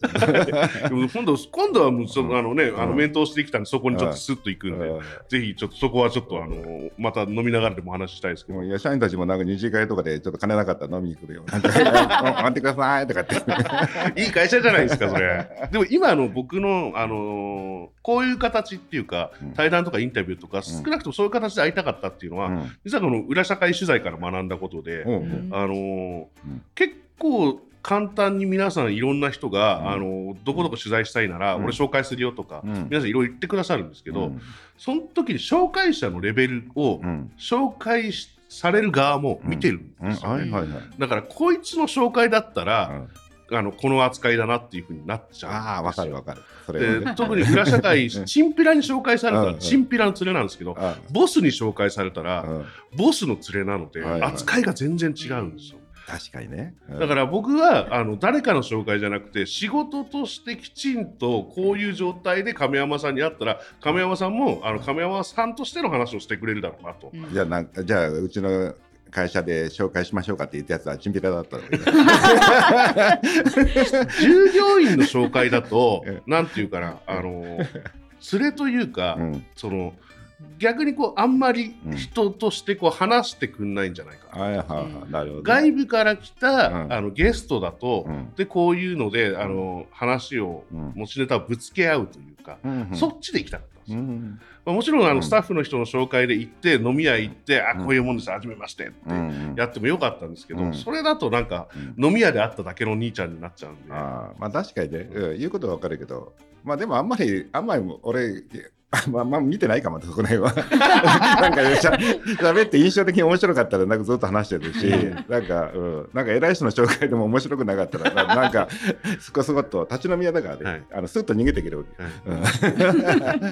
今度今度はもうそのあのね、あのうん。面倒してきたんでそこにちょっとスッと行くんで、うん。ぜひちょっとそこはちょっとあのまた飲みながらでもお話ししたいですけど。いや社員たちもなんか二次会とかでちょっと金なかったら飲みに来るよ。待ってくださいとかって。いい会社じゃないですか、それ。でも今の僕の、あのーこういう形っていうかうん、対談とかインタビューとか、少なくともそういう形で会いたかったっていうのは、うん実はこの裏社会取材から学んだことで、あの結構簡単に皆さんいろんな人が、うん。あのーどこどこ取材したいなら、うん。俺紹介するよとか、うん。皆さんいろいろ言ってくださるんですけど、うん。その時に紹介者のレベルをうん。紹介しされる側も見てるんうんですよね。はいはいはい。だからこいつの紹介だったら、うんあのこの扱いだなっていうふうになっちゃうああ、わかるわかる。それはねで特に裏社会、(laughs) うんチンピラに紹介されたうんら、チンピラの連れなんですけど、あボスに紹介されたら、うんボスの連れなので、扱いが全然違うんですよ。確かにね。うんだから僕はあの誰かの紹介じゃなくて仕事としてきちんとこういう状態で亀山さんに会ったら亀山さんもあの亀山さんとしての話をしてくれるだろうなと。うんじゃあなんじゃあうちの会社で紹介しましょうかって言ったやつはチンピラだった従業員の紹介だと (laughs) えなんていうかなあの連れというか、うん。その逆にこうあんまり人としてこう話してくんないんじゃないか。な、はいはいはい。なるほどね、外部から来た、うん。あのゲストだと、うん。でこういうのであの話をうん。持ちネタをぶつけ合うというか、うんうん。そっちで行きたかった。んですよ、うん。まあ、もちろんあうん。のスタッフの人の紹介で行って飲み屋行って、あうん。こういうもんですはじめましてってうんやってもよかったんですけど、うん。それだとなんかうん。飲み屋で会っただけの兄ちゃんになっちゃうんで。あーまあ確かにね、うん、言うことはわかるけどまあでもあんまりあんまり俺あ (laughs) まあまあ見てないかもそこら辺は。(laughs) なんかしゃ喋って印象的に面白かったらなんかずっと話してるしなんか、うん、なんか偉い人の紹介でも面白くなかったらな (laughs) なんかすこすこっと立ち飲み屋だからね、はい。あのスッと逃げていけるわけ、はい。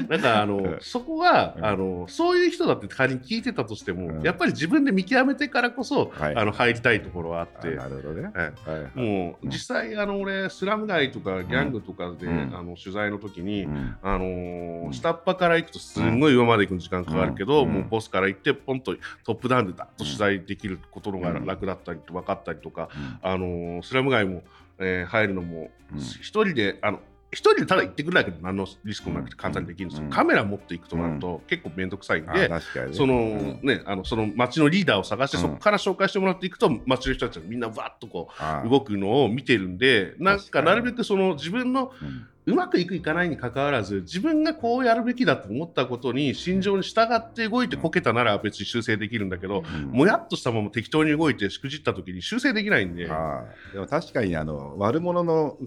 うん。なんかあの、うん。そこは、うん。あのそういう人だって仮に聞いてたとしても、うん。やっぱり自分で見極めてからこそ、はい。あの入りたいところはあっあて。なるほどね、はい。はいはいもううん。実際あの俺スラム街とかギャングとかで、うん。あの取材の時に、うん。あのーうん。下っ端から行くとすんごい上まで行くの時間かかるけど、うん。もうボスから行ってポンとトップダウンでダッと取材できることのがうん楽だったりと分かったりとか、うん。あのースラム街も、えー入るのもうん。一人であの一人でただ行ってくるだけで何のリスクもなくて簡単にできるんですよ、うん。カメラ持っていくとなると、結構面倒くさいんあで、そのうん。ね、あのその街のリーダーを探して、うん。そこから紹介してもらっていくと街の人たちがみんなわっとこあう動くのを見てるんでなんかなるべくその自分のうんうまくいくいかないにかかわらず自分がこうやるべきだと思ったことに心情に従って動いてこけたなら別に修正できるんだけど、うん。もやっとしたまま適当に動いてしくじった時に修正できないんで。ああでも確かにあの悪者の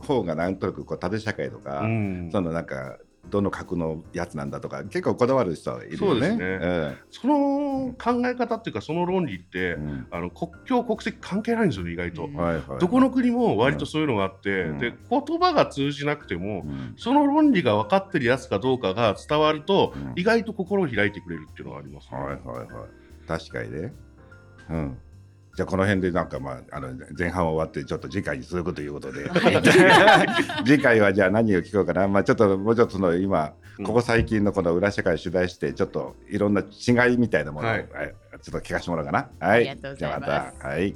方がなんとなくこう縦社会とか、うん。そのなんかどの格のやつなんだとか結構こだわる人いるよね。そうですね。その考え方っていうかその論理って、うん。あの国境国籍関係ないんですよね意外と、うん。はいはい、どこの国も割とそういうのがあって、うん。で言葉が通じなくても、うん。その論理が分かってるやつかどうかが伝わると、うん。意外と心を開いてくれるっていうのがありますね、はいはいはい。確かにね。うんじゃあこの辺でなんかまああの前半は終わってちょっと次回に続くということで。(laughs) 次回はじゃあ何を聞こうかな。まあちょっともうちょっとその今うん。ここ最近のこの裏社会を取材してちょっといろんな違いみたいなものを、はい。はい。ちょっと聞かせてもらおうかな。はい。じゃあまた。はい。